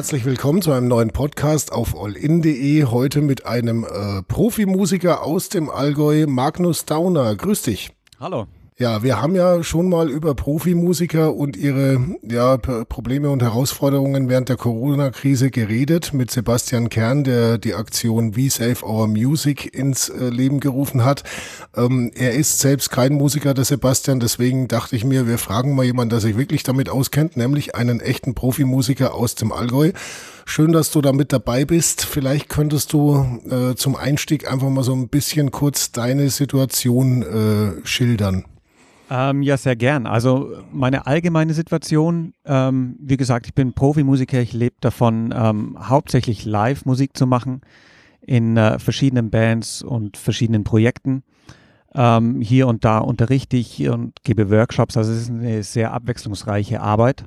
Herzlich willkommen zu einem neuen Podcast auf allin.de. Heute mit einem äh, Profimusiker aus dem Allgäu, Magnus Dauner. Grüß dich. Hallo. Ja, wir haben ja schon mal über Profimusiker und ihre ja, Probleme und Herausforderungen während der Corona-Krise geredet mit Sebastian Kern, der die Aktion We Save Our Music ins äh, Leben gerufen hat. Ähm, er ist selbst kein Musiker, der Sebastian, deswegen dachte ich mir, wir fragen mal jemanden, der sich wirklich damit auskennt, nämlich einen echten Profimusiker aus dem Allgäu. Schön, dass du da mit dabei bist. Vielleicht könntest du äh, zum Einstieg einfach mal so ein bisschen kurz deine Situation äh, schildern. Ähm, ja, sehr gern. Also meine allgemeine Situation, ähm, wie gesagt, ich bin Profimusiker, ich lebe davon, ähm, hauptsächlich Live-Musik zu machen in äh, verschiedenen Bands und verschiedenen Projekten. Ähm, hier und da unterrichte ich und gebe Workshops, also es ist eine sehr abwechslungsreiche Arbeit.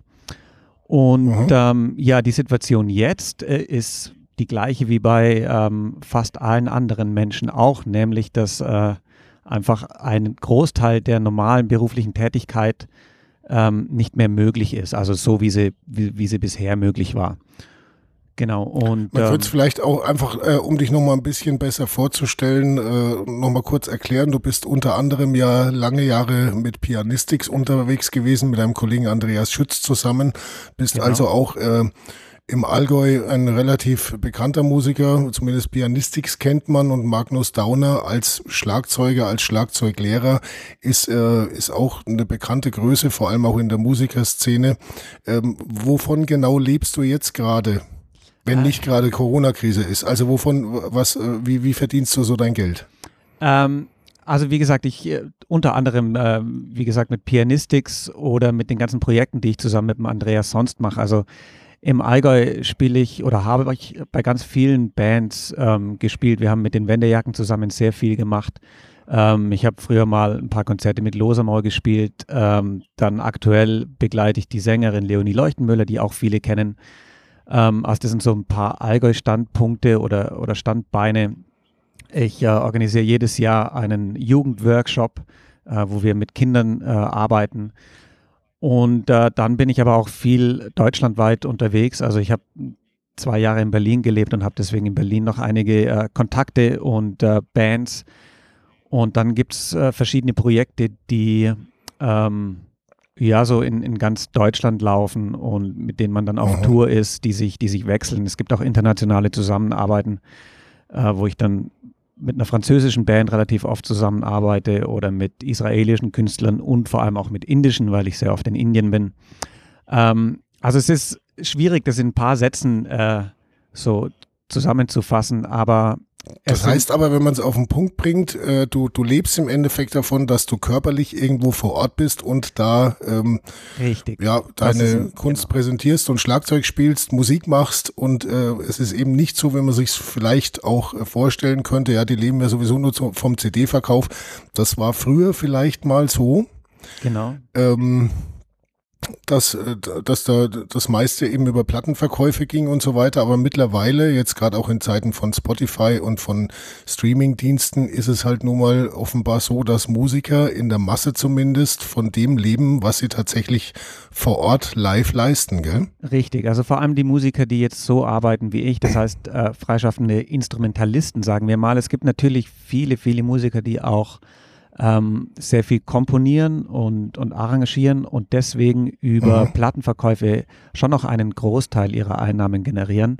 Und mhm. ähm, ja, die Situation jetzt äh, ist die gleiche wie bei ähm, fast allen anderen Menschen auch, nämlich dass äh, einfach ein Großteil der normalen beruflichen Tätigkeit ähm, nicht mehr möglich ist, also so wie sie, wie, wie sie bisher möglich war. Genau. Und man ähm, wird es vielleicht auch einfach, äh, um dich nochmal ein bisschen besser vorzustellen, äh, nochmal kurz erklären. Du bist unter anderem ja lange Jahre mit Pianistix unterwegs gewesen, mit deinem Kollegen Andreas Schütz zusammen. Bist genau. also auch äh, im Allgäu ein relativ bekannter Musiker, zumindest Pianistix kennt man und Magnus Dauner als Schlagzeuger, als Schlagzeuglehrer ist, äh, ist auch eine bekannte Größe, vor allem auch in der Musikerszene. Ähm, wovon genau lebst du jetzt gerade, wenn äh. nicht gerade Corona-Krise ist? Also wovon, was, äh, wie, wie verdienst du so dein Geld? Ähm, also wie gesagt, ich äh, unter anderem, äh, wie gesagt, mit Pianistix oder mit den ganzen Projekten, die ich zusammen mit dem Andreas sonst mache. Also im Allgäu spiele ich oder habe ich bei ganz vielen Bands ähm, gespielt. Wir haben mit den Wendejacken zusammen sehr viel gemacht. Ähm, ich habe früher mal ein paar Konzerte mit Losamau gespielt. Ähm, dann aktuell begleite ich die Sängerin Leonie Leuchtenmüller, die auch viele kennen. Ähm, also das sind so ein paar Allgäu-Standpunkte oder, oder Standbeine. Ich äh, organisiere jedes Jahr einen Jugendworkshop, äh, wo wir mit Kindern äh, arbeiten. Und äh, dann bin ich aber auch viel deutschlandweit unterwegs. Also ich habe zwei Jahre in Berlin gelebt und habe deswegen in Berlin noch einige äh, Kontakte und äh, Bands. Und dann gibt es äh, verschiedene Projekte, die ähm, ja so in, in ganz Deutschland laufen und mit denen man dann auf. Tour ist, die sich, die sich wechseln. Es gibt auch internationale Zusammenarbeiten, äh, wo ich dann mit einer französischen Band relativ oft zusammenarbeite oder mit israelischen Künstlern und vor allem auch mit indischen, weil ich sehr oft in Indien bin. Ähm, also es ist schwierig, das in ein paar Sätzen äh, so zusammenzufassen, aber das heißt aber, wenn man es auf den Punkt bringt, äh, du, du lebst im Endeffekt davon, dass du körperlich irgendwo vor Ort bist und da ähm, Richtig. ja deine ist, Kunst genau. präsentierst und Schlagzeug spielst, Musik machst und äh, es ist eben nicht so, wenn man sich vielleicht auch äh, vorstellen könnte, ja, die leben ja sowieso nur zu, vom CD-Verkauf. Das war früher vielleicht mal so. Genau. Ähm, dass, äh, dass da das meiste eben über Plattenverkäufe ging und so weiter. Aber mittlerweile, jetzt gerade auch in Zeiten von Spotify und von Streamingdiensten, ist es halt nun mal offenbar so, dass Musiker in der Masse zumindest von dem leben, was sie tatsächlich vor Ort live leisten, gell? Richtig, also vor allem die Musiker, die jetzt so arbeiten wie ich, das heißt äh, freischaffende Instrumentalisten, sagen wir mal. Es gibt natürlich viele, viele Musiker, die auch ähm, sehr viel komponieren und, und arrangieren und deswegen über mhm. Plattenverkäufe schon noch einen Großteil ihrer Einnahmen generieren.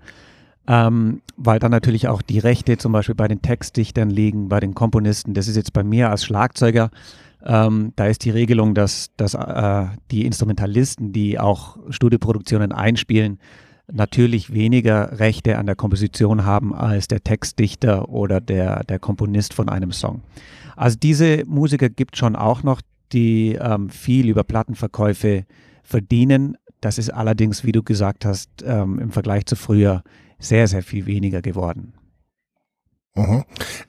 Ähm, weil dann natürlich auch die Rechte zum Beispiel bei den Textdichtern liegen, bei den Komponisten. Das ist jetzt bei mir als Schlagzeuger. Ähm, da ist die Regelung, dass, dass äh, die Instrumentalisten, die auch Studioproduktionen einspielen, natürlich weniger Rechte an der Komposition haben als der Textdichter oder der, der Komponist von einem Song. Also diese Musiker gibt schon auch noch, die ähm, viel über Plattenverkäufe verdienen. Das ist allerdings, wie du gesagt hast, ähm, im Vergleich zu früher sehr, sehr viel weniger geworden. Mhm.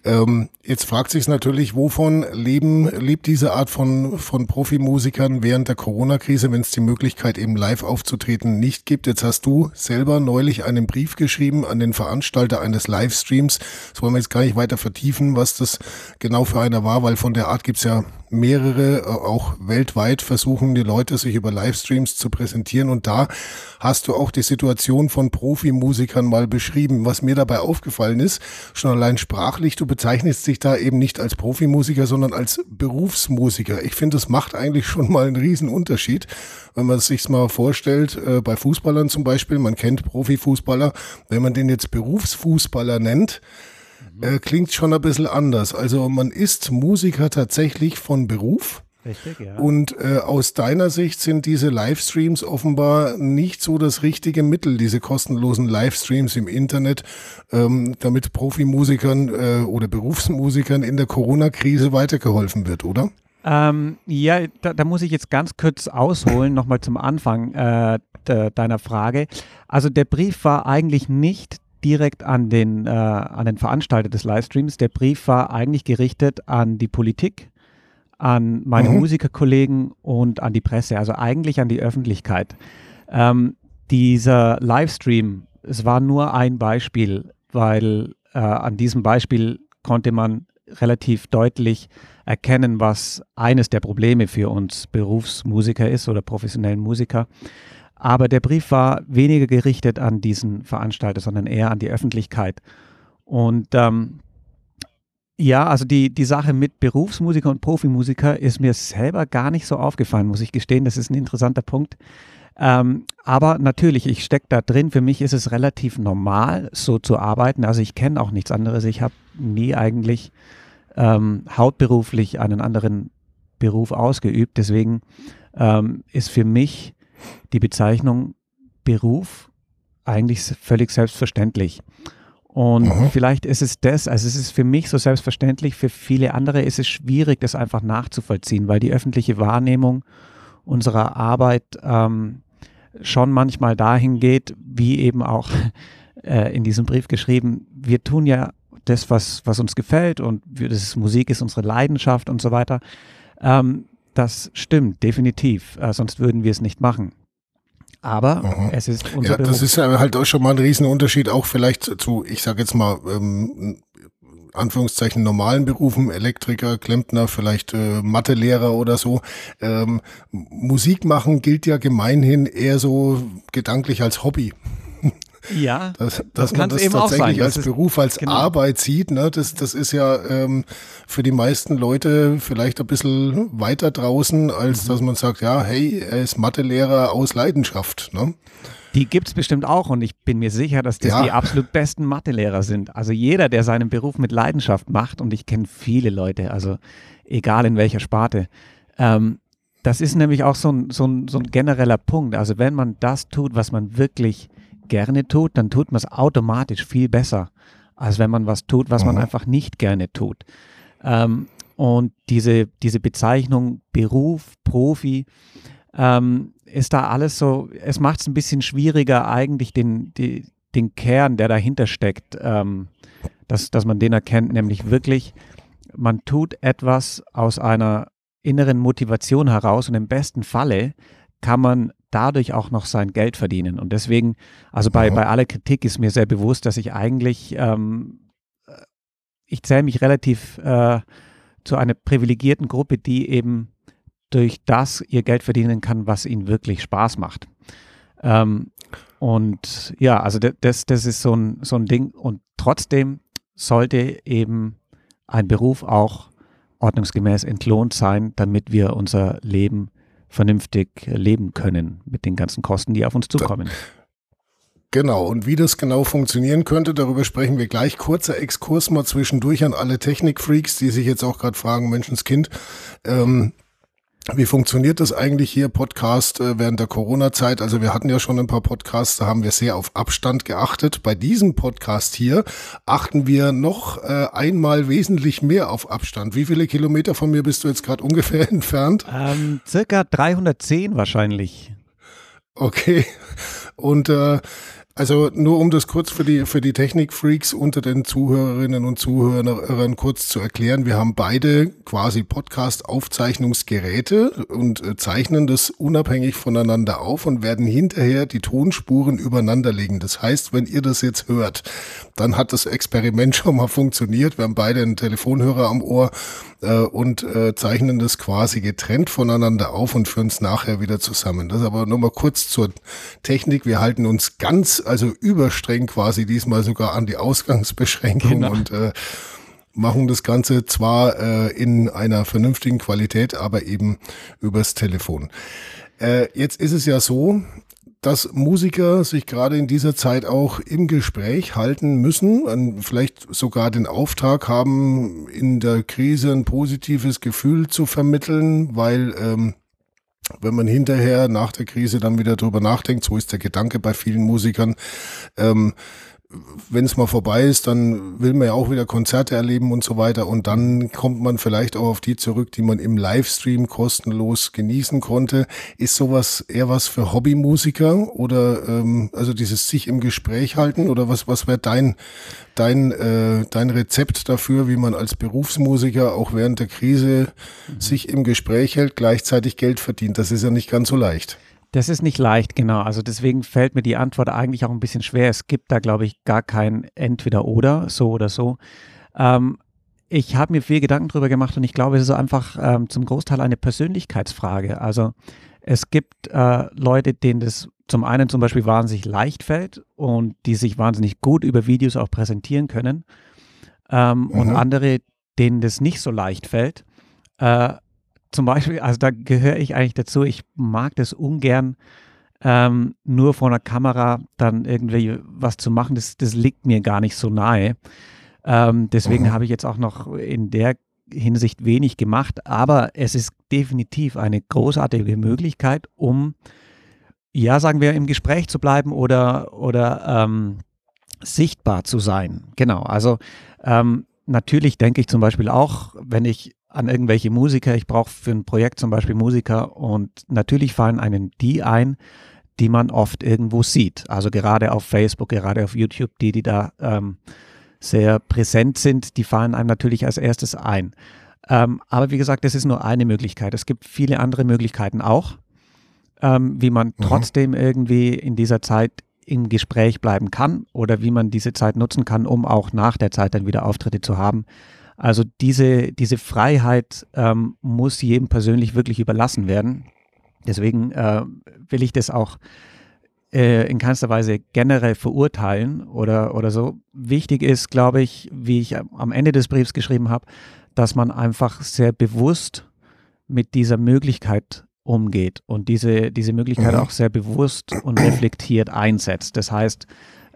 Ähm, jetzt fragt sich natürlich, wovon leben, lebt diese Art von, von Profimusikern während der Corona-Krise, wenn es die Möglichkeit eben live aufzutreten nicht gibt. Jetzt hast du selber neulich einen Brief geschrieben an den Veranstalter eines Livestreams. Das wollen wir jetzt gar nicht weiter vertiefen, was das genau für einer war, weil von der Art gibt's ja mehrere, äh, auch weltweit versuchen die Leute sich über Livestreams zu präsentieren und da hast du auch die Situation von Profimusikern mal beschrieben. Was mir dabei aufgefallen ist, schon allein sprachlich, du bezeichnest dich da eben nicht als Profimusiker, sondern als Berufsmusiker. Ich finde, das macht eigentlich schon mal einen riesen Unterschied, wenn man es sich mal vorstellt, äh, bei Fußballern zum Beispiel, man kennt Profifußballer, wenn man den jetzt Berufsfußballer nennt, äh, klingt schon ein bisschen anders. Also man ist Musiker tatsächlich von Beruf. Richtig, ja. Und äh, aus deiner Sicht sind diese Livestreams offenbar nicht so das richtige Mittel, diese kostenlosen Livestreams im Internet, ähm, damit Profimusikern äh, oder Berufsmusikern in der Corona-Krise weitergeholfen wird, oder? Ähm, ja, da, da, muss ich jetzt ganz kurz ausholen, nochmal zum Anfang äh, de, deiner Frage. Also der Brief war eigentlich nicht direkt an den, äh, an den Veranstalter des Livestreams. Der Brief war eigentlich gerichtet an die Politik, an meine mhm. Musikerkollegen und an die Presse, also eigentlich an die Öffentlichkeit. Ähm, dieser Livestream, es war nur ein Beispiel, weil äh, an diesem Beispiel konnte man relativ deutlich erkennen, was eines der Probleme für uns Berufsmusiker ist oder professionellen Musiker. Aber der Brief war weniger gerichtet an diesen Veranstalter, sondern eher an die Öffentlichkeit. Und ähm, ja, also die, die Sache mit Berufsmusiker und Profimusiker ist mir selber gar nicht so aufgefallen, muss ich gestehen. Das ist ein interessanter Punkt. Ähm, aber natürlich, ich stecke da drin. Für mich ist es relativ normal, so zu arbeiten. Also ich kenne auch nichts anderes. Ich habe nie eigentlich ähm, hauptberuflich einen anderen Beruf ausgeübt. Deswegen ähm, ist für mich die Bezeichnung Beruf eigentlich völlig selbstverständlich. Und mhm. vielleicht ist es das, also es ist für mich so selbstverständlich, für viele andere ist es schwierig, das einfach nachzuvollziehen, weil die öffentliche Wahrnehmung unserer Arbeit ähm, schon manchmal dahin geht, wie eben auch äh, in diesem Brief geschrieben, wir tun ja das, was, was uns gefällt und wir, das ist, Musik ist unsere Leidenschaft und so weiter. Ähm, das stimmt, definitiv. Äh, sonst würden wir es nicht machen. Aber mhm. es ist unser ja, Beruf. Das ist halt auch schon mal ein Riesenunterschied, auch vielleicht zu, ich sage jetzt mal, ähm, Anführungszeichen normalen Berufen, Elektriker, Klempner, vielleicht äh, Mathelehrer oder so. Ähm, Musik machen gilt ja gemeinhin eher so gedanklich als Hobby. Ja, dass, dass das man das eben tatsächlich als ist, Beruf, als genau. Arbeit sieht, ne? das, das ist ja ähm, für die meisten Leute vielleicht ein bisschen weiter draußen, als mhm. dass man sagt, ja, hey, er ist Mathelehrer aus Leidenschaft. Ne? Die gibt es bestimmt auch und ich bin mir sicher, dass das ja. die absolut besten Mathelehrer sind. Also jeder, der seinen Beruf mit Leidenschaft macht und ich kenne viele Leute, also egal in welcher Sparte, ähm, das ist nämlich auch so ein, so, ein, so ein genereller Punkt. Also wenn man das tut, was man wirklich gerne tut, dann tut man es automatisch viel besser, als wenn man was tut, was mhm. man einfach nicht gerne tut. Ähm, und diese, diese Bezeichnung Beruf, Profi, ähm, ist da alles so, es macht es ein bisschen schwieriger, eigentlich den, die, den Kern, der dahinter steckt, ähm, dass, dass man den erkennt, nämlich wirklich, man tut etwas aus einer inneren Motivation heraus und im besten Falle kann man dadurch auch noch sein Geld verdienen. Und deswegen, also bei, bei aller Kritik ist mir sehr bewusst, dass ich eigentlich, ähm, ich zähle mich relativ äh, zu einer privilegierten Gruppe, die eben durch das ihr Geld verdienen kann, was ihnen wirklich Spaß macht. Ähm, und ja, also das, das ist so ein, so ein Ding. Und trotzdem sollte eben ein Beruf auch ordnungsgemäß entlohnt sein, damit wir unser Leben vernünftig leben können mit den ganzen Kosten, die auf uns zukommen. Genau, und wie das genau funktionieren könnte, darüber sprechen wir gleich. Kurzer Exkurs mal zwischendurch an alle Technikfreaks, die sich jetzt auch gerade fragen, Menschenskind, ähm, wie funktioniert das eigentlich hier, Podcast äh, während der Corona-Zeit? Also wir hatten ja schon ein paar Podcasts, da haben wir sehr auf Abstand geachtet. Bei diesem Podcast hier achten wir noch äh, einmal wesentlich mehr auf Abstand. Wie viele Kilometer von mir bist du jetzt gerade ungefähr entfernt? Ähm, circa 310 wahrscheinlich. Okay. Und äh, also nur um das kurz für die, für die Technikfreaks unter den Zuhörerinnen und Zuhörern kurz zu erklären. Wir haben beide quasi Podcast-Aufzeichnungsgeräte und äh, zeichnen das unabhängig voneinander auf und werden hinterher die Tonspuren übereinander legen. Das heißt, wenn ihr das jetzt hört, dann hat das Experiment schon mal funktioniert. Wir haben beide einen Telefonhörer am Ohr äh, und äh, zeichnen das quasi getrennt voneinander auf und führen es nachher wieder zusammen. Das aber nur mal kurz zur Technik. Wir halten uns ganz, also überstreng quasi diesmal sogar an die Ausgangsbeschränkung genau. und äh, machen das Ganze zwar äh, in einer vernünftigen Qualität, aber eben übers Telefon. Äh, jetzt ist es ja so, dass Musiker sich gerade in dieser Zeit auch im Gespräch halten müssen, vielleicht sogar den Auftrag haben, in der Krise ein positives Gefühl zu vermitteln, weil ähm, wenn man hinterher nach der Krise dann wieder drüber nachdenkt, so ist der Gedanke bei vielen Musikern, ähm, wenn es mal vorbei ist, dann will man ja auch wieder Konzerte erleben und so weiter. Und dann kommt man vielleicht auch auf die zurück, die man im Livestream kostenlos genießen konnte. Ist sowas eher was für Hobbymusiker oder ähm, also dieses sich im Gespräch halten oder was was wäre dein dein äh, dein Rezept dafür, wie man als Berufsmusiker auch während der Krise mhm. sich im Gespräch hält, gleichzeitig Geld verdient? Das ist ja nicht ganz so leicht. Das ist nicht leicht, genau. Also deswegen fällt mir die Antwort eigentlich auch ein bisschen schwer. Es gibt da, glaube ich, gar kein Entweder-Oder, so oder so. Ähm, ich habe mir viel Gedanken darüber gemacht und ich glaube, es ist einfach ähm, zum Großteil eine Persönlichkeitsfrage. Also es gibt äh, Leute, denen das zum einen zum Beispiel wahnsinnig leicht fällt und die sich wahnsinnig gut über Videos auch präsentieren können. Ähm, mhm. Und andere, denen das nicht so leicht fällt. Äh, zum Beispiel, also da gehöre ich eigentlich dazu, ich mag das ungern, ähm, nur vor einer Kamera dann irgendwie was zu machen, das, das liegt mir gar nicht so nahe. Ähm, deswegen mhm. habe ich jetzt auch noch in der Hinsicht wenig gemacht, aber es ist definitiv eine großartige Möglichkeit, um, ja, sagen wir, im Gespräch zu bleiben oder, oder ähm, sichtbar zu sein. Genau, also ähm, natürlich denke ich zum Beispiel auch, wenn ich an irgendwelche Musiker. Ich brauche für ein Projekt zum Beispiel Musiker und natürlich fallen einen die ein, die man oft irgendwo sieht. Also gerade auf Facebook, gerade auf YouTube, die, die da ähm, sehr präsent sind, die fallen einem natürlich als erstes ein. Ähm, aber wie gesagt, das ist nur eine Möglichkeit. Es gibt viele andere Möglichkeiten auch, ähm, wie man mhm. trotzdem irgendwie in dieser Zeit im Gespräch bleiben kann oder wie man diese Zeit nutzen kann, um auch nach der Zeit dann wieder Auftritte zu haben. Also diese, diese Freiheit ähm, muss jedem persönlich wirklich überlassen werden. Deswegen äh, will ich das auch äh, in keinster Weise generell verurteilen oder, oder so. Wichtig ist, glaube ich, wie ich am Ende des Briefs geschrieben habe, dass man einfach sehr bewusst mit dieser Möglichkeit umgeht und diese, diese Möglichkeit mhm. auch sehr bewusst und reflektiert einsetzt. Das heißt,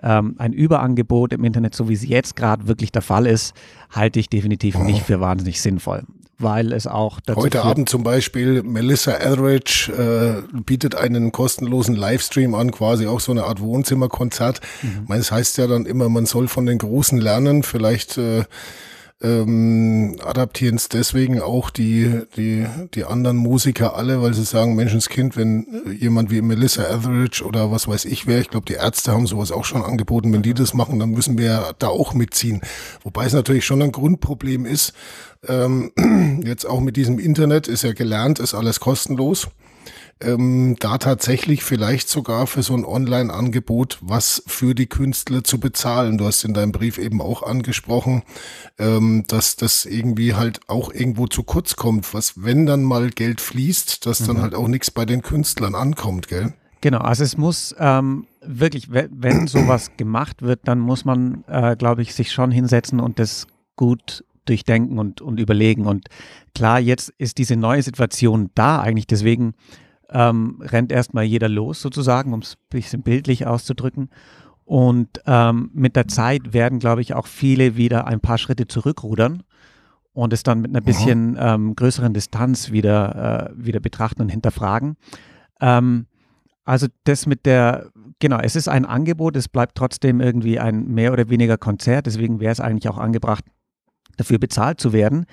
ähm, ein Überangebot im Internet, so wie es jetzt gerade wirklich der Fall ist, halte ich definitiv oh. nicht für wahnsinnig sinnvoll weil es auch dazu Heute Abend zum Beispiel, Melissa Etheridge äh, bietet einen kostenlosen Livestream an, quasi auch so eine Art Wohnzimmerkonzert. Mhm. Ich meine, es heißt ja dann immer, man soll von den Großen lernen. Vielleicht äh, ähm, adaptieren es deswegen auch die, die, die anderen Musiker alle, weil sie sagen, Menschenskind, wenn jemand wie Melissa Etheridge oder was weiß ich wer, ich glaube, die Ärzte haben sowas auch schon angeboten, wenn die das machen, dann müssen wir da auch mitziehen. Wobei es natürlich schon ein Grundproblem ist, ähm, jetzt auch mit diesem Internet ist ja gelernt, ist alles kostenlos ähm, da tatsächlich vielleicht sogar für so ein Online-Angebot was für die Künstler zu bezahlen. Du hast in deinem Brief eben auch angesprochen, ähm, dass das irgendwie halt auch irgendwo zu kurz kommt, was wenn dann mal Geld fließt, dass mhm. dann halt auch nichts bei den Künstlern ankommt, gell? Genau, also es muss ähm, wirklich, wenn sowas gemacht wird, dann muss man, äh, glaube ich, sich schon hinsetzen und das gut durchdenken und, und überlegen. Und klar, jetzt ist diese neue Situation da eigentlich, deswegen ähm, rennt erstmal jeder los sozusagen, um es ein bisschen bildlich auszudrücken. Und ähm, mit der Zeit werden, glaube ich, auch viele wieder ein paar Schritte zurückrudern und es dann mit einer bisschen ähm, größeren Distanz wieder, äh, wieder betrachten und hinterfragen. Ähm, also das mit der, genau, es ist ein Angebot, es bleibt trotzdem irgendwie ein mehr oder weniger Konzert, deswegen wäre es eigentlich auch angebracht, dafür bezahlt zu werden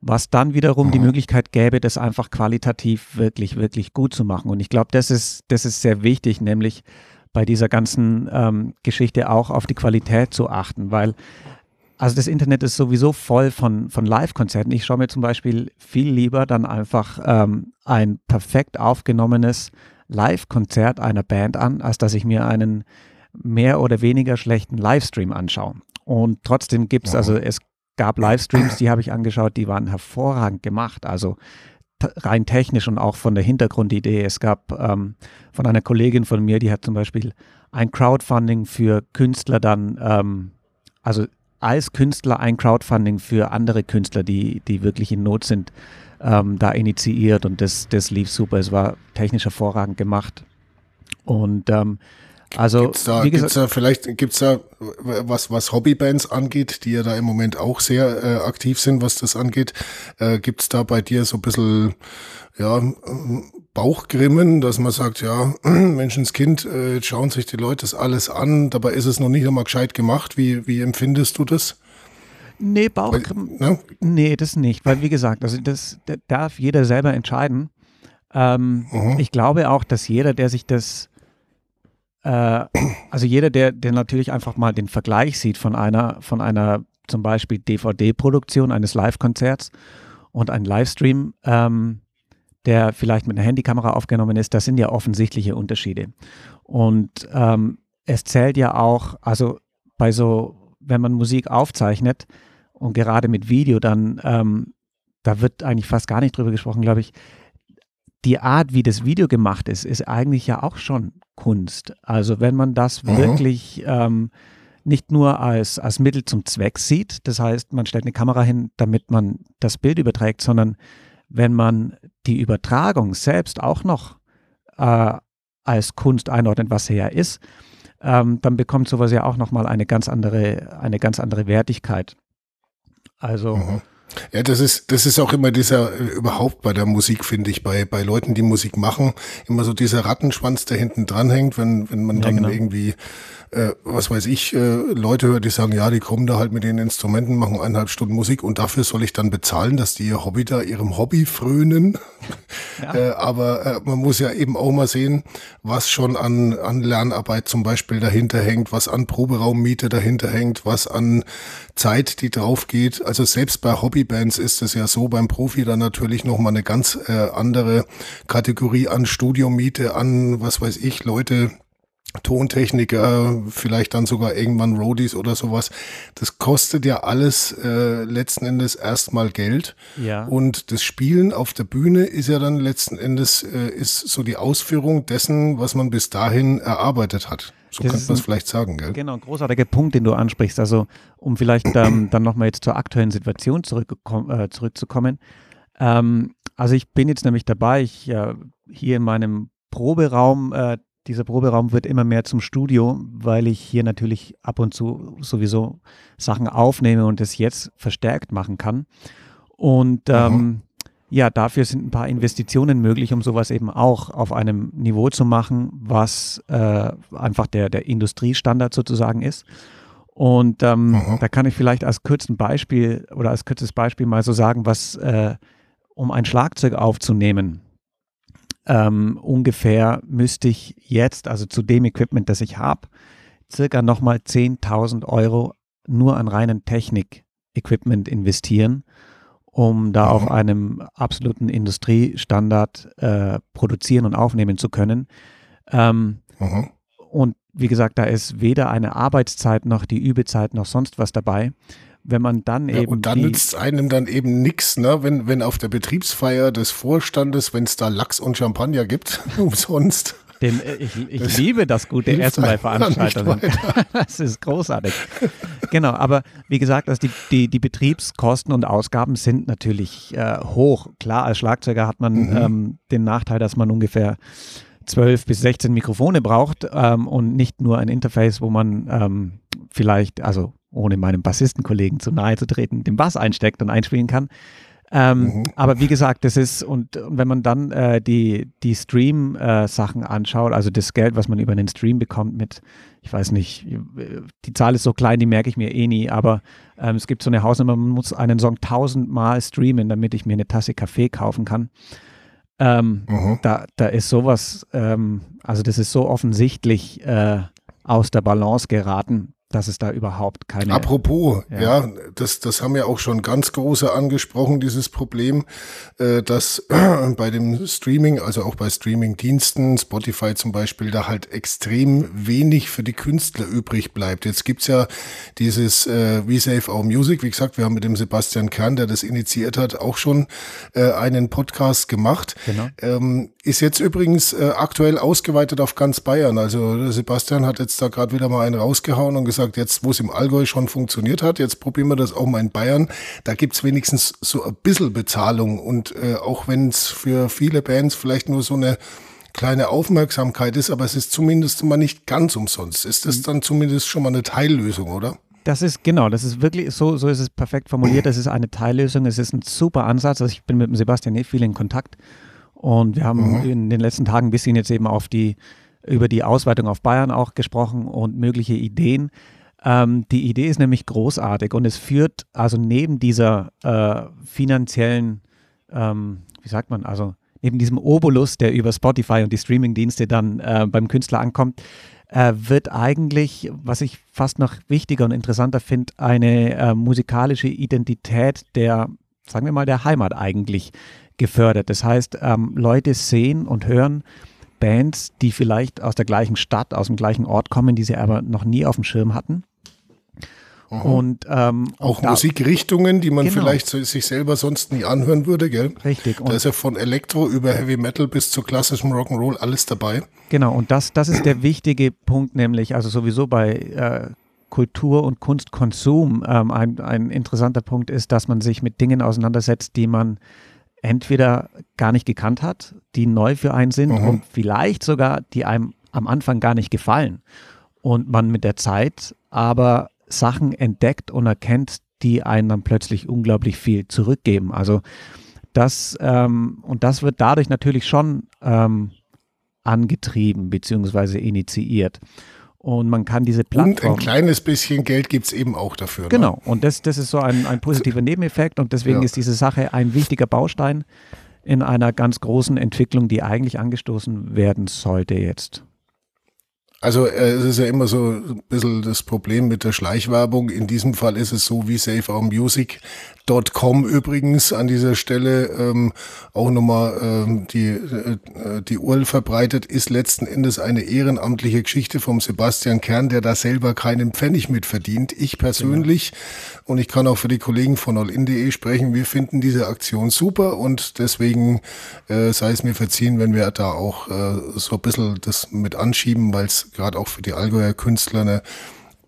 was dann wiederum die Möglichkeit gäbe, das einfach qualitativ wirklich, wirklich gut zu machen. Und ich glaube, das ist, das ist sehr wichtig, nämlich bei dieser ganzen ähm, Geschichte auch auf die Qualität zu achten, weil also das Internet ist sowieso voll von, von Live-Konzerten. Ich schaue mir zum Beispiel viel lieber dann einfach ähm, ein perfekt aufgenommenes Live-Konzert einer Band an, als dass ich mir einen mehr oder weniger schlechten Livestream anschaue. Und trotzdem gibt es, also es gab Livestreams, die habe ich angeschaut, die waren hervorragend gemacht. Also rein technisch und auch von der Hintergrundidee. Es gab ähm, von einer Kollegin von mir, die hat zum Beispiel ein Crowdfunding für Künstler dann, ähm, also als Künstler ein Crowdfunding für andere Künstler, die, die wirklich in Not sind, ähm, da initiiert und das, das lief super. Es war technisch hervorragend gemacht. Und ähm, also, gibt's da, wie gesagt, gibt's da vielleicht gibt's da was was Hobbybands angeht, die ja da im Moment auch sehr äh, aktiv sind, was das angeht, äh, gibt's da bei dir so ein bisschen ja Bauchgrimmen, dass man sagt, ja Menschenskind, äh, jetzt schauen sich die Leute das alles an, dabei ist es noch nicht einmal gescheit gemacht. Wie wie empfindest du das? Nee, Bauchgrimmen. Ne? Nee, das nicht, weil wie gesagt, also das, das darf jeder selber entscheiden. Ähm, mhm. Ich glaube auch, dass jeder, der sich das äh, also jeder, der, der natürlich einfach mal den Vergleich sieht von einer, von einer zum Beispiel DVD-Produktion eines Live-Konzerts und einem Livestream, ähm, der vielleicht mit einer Handykamera aufgenommen ist, das sind ja offensichtliche Unterschiede. Und ähm, es zählt ja auch, also bei so, wenn man Musik aufzeichnet und gerade mit Video, dann, ähm, da wird eigentlich fast gar nicht drüber gesprochen, glaube ich, die Art, wie das Video gemacht ist, ist eigentlich ja auch schon Kunst. Also wenn man das mhm. wirklich ähm, nicht nur als, als Mittel zum Zweck sieht, das heißt, man stellt eine Kamera hin, damit man das Bild überträgt, sondern wenn man die Übertragung selbst auch noch äh, als Kunst einordnet, was sie ja ist, ähm, dann bekommt sowas ja auch nochmal eine ganz andere, eine ganz andere Wertigkeit. Also mhm. Ja, das ist, das ist auch immer dieser, überhaupt bei der Musik, finde ich, bei, bei Leuten, die Musik machen, immer so dieser Rattenschwanz, der hinten dran hängt, wenn, wenn man ja, dann genau. irgendwie äh, was weiß ich, äh, Leute höre, die sagen, ja, die kommen da halt mit den Instrumenten, machen eineinhalb Stunden Musik und dafür soll ich dann bezahlen, dass die ihr Hobby da ihrem Hobby frönen. Ja. äh, aber äh, man muss ja eben auch mal sehen, was schon an, an Lernarbeit zum Beispiel dahinter hängt, was an Proberaummiete dahinter hängt, was an Zeit, die drauf geht. Also selbst bei Hobbybands ist es ja so, beim Profi dann natürlich nochmal eine ganz äh, andere Kategorie an Studiomiete, an, was weiß ich, Leute, Tontechniker, vielleicht dann sogar irgendwann Roadies oder sowas. Das kostet ja alles äh, letzten Endes erstmal Geld. Ja. Und das Spielen auf der Bühne ist ja dann letzten Endes äh, ist so die Ausführung dessen, was man bis dahin erarbeitet hat. So das könnte man es vielleicht sagen, gell? Genau, ein großartiger Punkt, den du ansprichst. Also um vielleicht ähm, dann nochmal jetzt zur aktuellen Situation äh, zurückzukommen. Ähm, also ich bin jetzt nämlich dabei, ich äh, hier in meinem Proberaum äh, dieser Proberaum wird immer mehr zum Studio, weil ich hier natürlich ab und zu sowieso Sachen aufnehme und es jetzt verstärkt machen kann. Und ähm, ja, dafür sind ein paar Investitionen möglich, um sowas eben auch auf einem Niveau zu machen, was äh, einfach der, der Industriestandard sozusagen ist. Und ähm, da kann ich vielleicht als kürzen Beispiel oder als kürzes Beispiel mal so sagen, was äh, um ein Schlagzeug aufzunehmen, ähm, ungefähr müsste ich jetzt, also zu dem Equipment, das ich habe, circa nochmal 10.000 Euro nur an reinen Technik-Equipment investieren, um da mhm. auf einem absoluten Industriestandard äh, produzieren und aufnehmen zu können. Ähm, mhm. Und wie gesagt, da ist weder eine Arbeitszeit noch die Übezeit noch sonst was dabei wenn man dann ja, eben. Und dann nützt einem dann eben nichts, ne? wenn, wenn auf der Betriebsfeier des Vorstandes, wenn es da Lachs und Champagner gibt, umsonst. Den, äh, ich, ich liebe das gute Essen bei Veranstaltungen. Das ist großartig. Genau, aber wie gesagt, also die, die, die Betriebskosten und Ausgaben sind natürlich äh, hoch. Klar, als Schlagzeuger hat man mhm. ähm, den Nachteil, dass man ungefähr 12 bis 16 Mikrofone braucht ähm, und nicht nur ein Interface, wo man ähm, vielleicht, also ohne meinem Bassistenkollegen zu nahe zu treten, den Bass einsteckt und einspielen kann. Ähm, mhm. Aber wie gesagt, das ist, und, und wenn man dann äh, die, die Stream-Sachen äh, anschaut, also das Geld, was man über einen Stream bekommt mit, ich weiß nicht, die Zahl ist so klein, die merke ich mir eh nie, aber ähm, es gibt so eine Hausnummer, man muss einen Song tausendmal streamen, damit ich mir eine Tasse Kaffee kaufen kann. Ähm, mhm. da, da ist sowas, ähm, also das ist so offensichtlich äh, aus der Balance geraten, dass es da überhaupt keine. Apropos, ja, ja das, das haben ja auch schon ganz große angesprochen, dieses Problem, äh, dass bei dem Streaming, also auch bei Streaming-Diensten, Spotify zum Beispiel, da halt extrem wenig für die Künstler übrig bleibt. Jetzt gibt's ja dieses äh, We Save Our Music, wie gesagt, wir haben mit dem Sebastian Kern, der das initiiert hat, auch schon äh, einen Podcast gemacht. Genau. Ähm, ist jetzt übrigens äh, aktuell ausgeweitet auf ganz Bayern. Also Sebastian hat jetzt da gerade wieder mal einen rausgehauen und gesagt, jetzt, wo es im Allgäu schon funktioniert hat, jetzt probieren wir das auch mal in Bayern. Da gibt's wenigstens so ein bisschen Bezahlung. Und äh, auch wenn es für viele Bands vielleicht nur so eine kleine Aufmerksamkeit ist, aber es ist zumindest mal nicht ganz umsonst. Ist das dann zumindest schon mal eine Teillösung, oder? Das ist genau, das ist wirklich so, so ist es perfekt formuliert. Das ist eine Teillösung, es ist ein super Ansatz. Also ich bin mit dem Sebastian eh viel in Kontakt und wir haben mhm. in den letzten Tagen ein bisschen jetzt eben auf die, über die Ausweitung auf Bayern auch gesprochen und mögliche Ideen. Ähm, die Idee ist nämlich großartig und es führt also neben dieser äh, finanziellen, ähm, wie sagt man, also neben diesem Obolus, der über Spotify und die Streamingdienste dann äh, beim Künstler ankommt, äh, wird eigentlich, was ich fast noch wichtiger und interessanter finde, eine äh, musikalische Identität der, sagen wir mal, der Heimat eigentlich gefördert. Das heißt, ähm, Leute sehen und hören Bands, die vielleicht aus der gleichen Stadt, aus dem gleichen Ort kommen, die sie aber noch nie auf dem Schirm hatten. Mhm. Und ähm, auch da, Musikrichtungen, die man genau. vielleicht sich selber sonst nie anhören würde, gell? Richtig. da ist ja von Elektro über Heavy Metal bis zu klassischem Rock'n'Roll alles dabei. Genau. Und das, das ist der wichtige Punkt, nämlich also sowieso bei äh, Kultur und Kunstkonsum ähm, ein, ein interessanter Punkt ist, dass man sich mit Dingen auseinandersetzt, die man entweder gar nicht gekannt hat, die neu für einen sind mhm. und vielleicht sogar, die einem am Anfang gar nicht gefallen. Und man mit der Zeit aber Sachen entdeckt und erkennt, die einen dann plötzlich unglaublich viel zurückgeben. Also das, ähm, und das wird dadurch natürlich schon ähm, angetrieben bzw. initiiert. Und man kann diese Plattform. Und ein kleines bisschen Geld gibt es eben auch dafür. Ne? Genau, und das, das ist so ein, ein positiver Nebeneffekt und deswegen ja. ist diese Sache ein wichtiger Baustein in einer ganz großen Entwicklung, die eigentlich angestoßen werden sollte jetzt. Also äh, es ist ja immer so ein bisschen das Problem mit der Schleichwerbung. In diesem Fall ist es so wie Save Our Music. Com übrigens an dieser Stelle ähm, auch nochmal ähm, die, äh, die URL verbreitet, ist letzten Endes eine ehrenamtliche Geschichte vom Sebastian Kern, der da selber keinen Pfennig mit verdient. Ich persönlich genau. und ich kann auch für die Kollegen von allin.de sprechen, wir finden diese Aktion super und deswegen äh, sei es mir verziehen, wenn wir da auch äh, so ein bisschen das mit anschieben, weil es gerade auch für die Allgäuer Künstler eine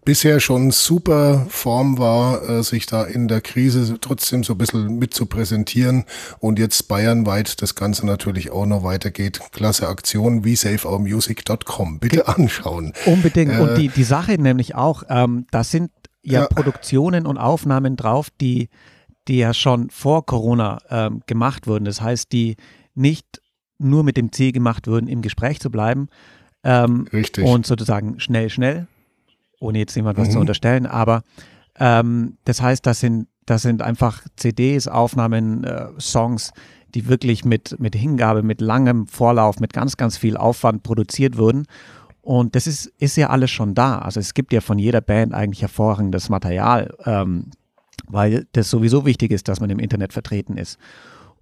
bisher schon super Form war, äh, sich da in der Krise trotzdem so ein bisschen mit zu präsentieren und jetzt bayernweit das Ganze natürlich auch noch weitergeht. Klasse Aktion wie saveourmusic.com. Bitte anschauen. Unbedingt. Äh, und die, die Sache nämlich auch, ähm, das sind ja, ja, Produktionen und Aufnahmen drauf, die, die ja schon vor Corona ähm, gemacht wurden. Das heißt, die nicht nur mit dem Ziel gemacht wurden, im Gespräch zu bleiben. Ähm, Richtig. Und sozusagen schnell, schnell ohne jetzt jemand was mhm. zu unterstellen, aber ähm, das heißt, das sind, das sind einfach CDs, Aufnahmen, äh, Songs, die wirklich mit, mit Hingabe, mit langem Vorlauf, mit ganz, ganz viel Aufwand produziert wurden. Und das ist, ist ja alles schon da. Also es gibt ja von jeder Band eigentlich hervorragendes Material, ähm, weil das sowieso wichtig ist, dass man im Internet vertreten ist.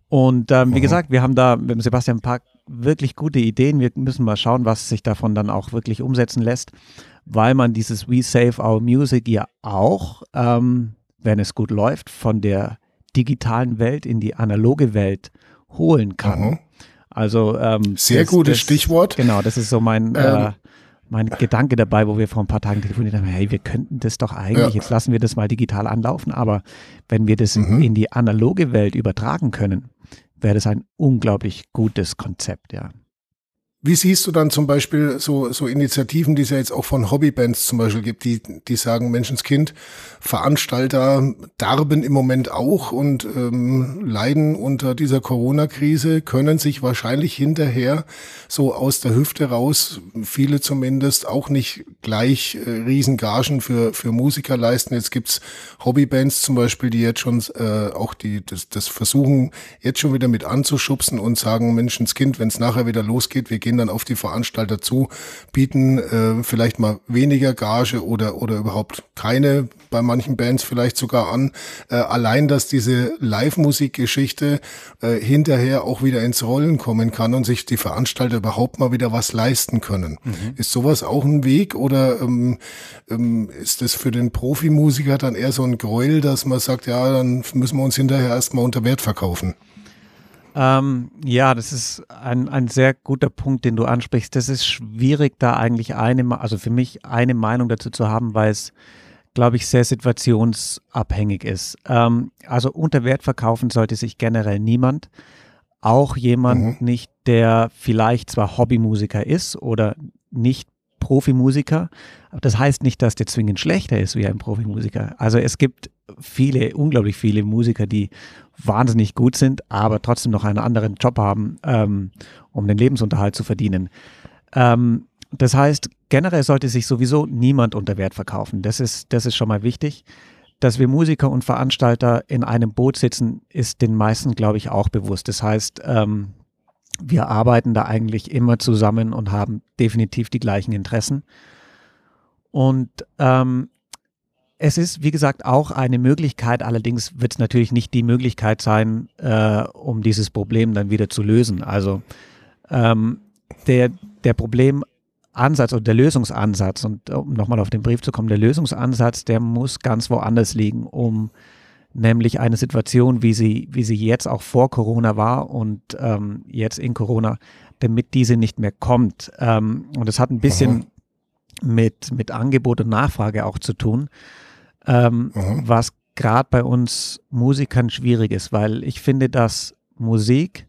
Und ähm, wie mhm. gesagt, wir haben da mit Sebastian Park wirklich gute Ideen. Wir müssen mal schauen, was sich davon dann auch wirklich umsetzen lässt weil man dieses We Save Our Music ja auch, ähm, wenn es gut läuft, von der digitalen Welt in die analoge Welt holen kann. Mhm. Also ähm, sehr das, gutes das, Stichwort. Genau, das ist so mein äh, ähm. äh, mein Gedanke dabei, wo wir vor ein paar Tagen telefoniert haben, hey, wir könnten das doch eigentlich, ja. jetzt lassen wir das mal digital anlaufen, aber wenn wir das mhm. in die analoge Welt übertragen können, wäre das ein unglaublich gutes Konzept, ja. Wie siehst du dann zum Beispiel so, so Initiativen, die es ja jetzt auch von Hobbybands zum Beispiel gibt, die, die sagen, Menschenskind, Veranstalter darben im Moment auch und ähm, leiden unter dieser Corona-Krise, können sich wahrscheinlich hinterher so aus der Hüfte raus, viele zumindest, auch nicht gleich äh, Riesengagen für, für Musiker leisten. Jetzt gibt's Hobbybands zum Beispiel, die jetzt schon äh, auch die das, das versuchen, jetzt schon wieder mit anzuschubsen und sagen, Menschenskind, wenn es nachher wieder losgeht, wir gehen dann auf die Veranstalter zu, bieten äh, vielleicht mal weniger Gage oder, oder überhaupt keine, bei manchen Bands vielleicht sogar an. Äh, allein, dass diese Live-Musikgeschichte äh, hinterher auch wieder ins Rollen kommen kann und sich die Veranstalter überhaupt mal wieder was leisten können. Mhm. Ist sowas auch ein Weg oder ähm, ähm, ist das für den Profimusiker dann eher so ein Gräuel, dass man sagt, ja, dann müssen wir uns hinterher erstmal unter Wert verkaufen? Ähm, ja, das ist ein, ein sehr guter Punkt, den du ansprichst. Das ist schwierig, da eigentlich eine, also für mich eine Meinung dazu zu haben, weil es, glaube ich, sehr situationsabhängig ist. Ähm, also unter Wert verkaufen sollte sich generell niemand. Auch jemand mhm. nicht, der vielleicht zwar Hobbymusiker ist oder nicht Profimusiker. Das heißt nicht, dass der zwingend schlechter ist wie ein Profimusiker. Also es gibt viele, unglaublich viele Musiker, die wahnsinnig gut sind, aber trotzdem noch einen anderen Job haben, ähm, um den Lebensunterhalt zu verdienen. Ähm, das heißt, generell sollte sich sowieso niemand unter Wert verkaufen. Das ist, das ist schon mal wichtig. Dass wir Musiker und Veranstalter in einem Boot sitzen, ist den meisten, glaube ich, auch bewusst. Das heißt, ähm, wir arbeiten da eigentlich immer zusammen und haben definitiv die gleichen Interessen. Und ähm, es ist, wie gesagt, auch eine Möglichkeit, allerdings wird es natürlich nicht die Möglichkeit sein, äh, um dieses Problem dann wieder zu lösen. Also ähm, der, der Problemansatz oder der Lösungsansatz, und um nochmal auf den Brief zu kommen, der Lösungsansatz, der muss ganz woanders liegen, um nämlich eine Situation, wie sie, wie sie jetzt auch vor Corona war und ähm, jetzt in Corona, damit diese nicht mehr kommt. Ähm, und es hat ein bisschen mit, mit Angebot und Nachfrage auch zu tun, ähm, was gerade bei uns Musikern schwierig ist, weil ich finde, dass Musik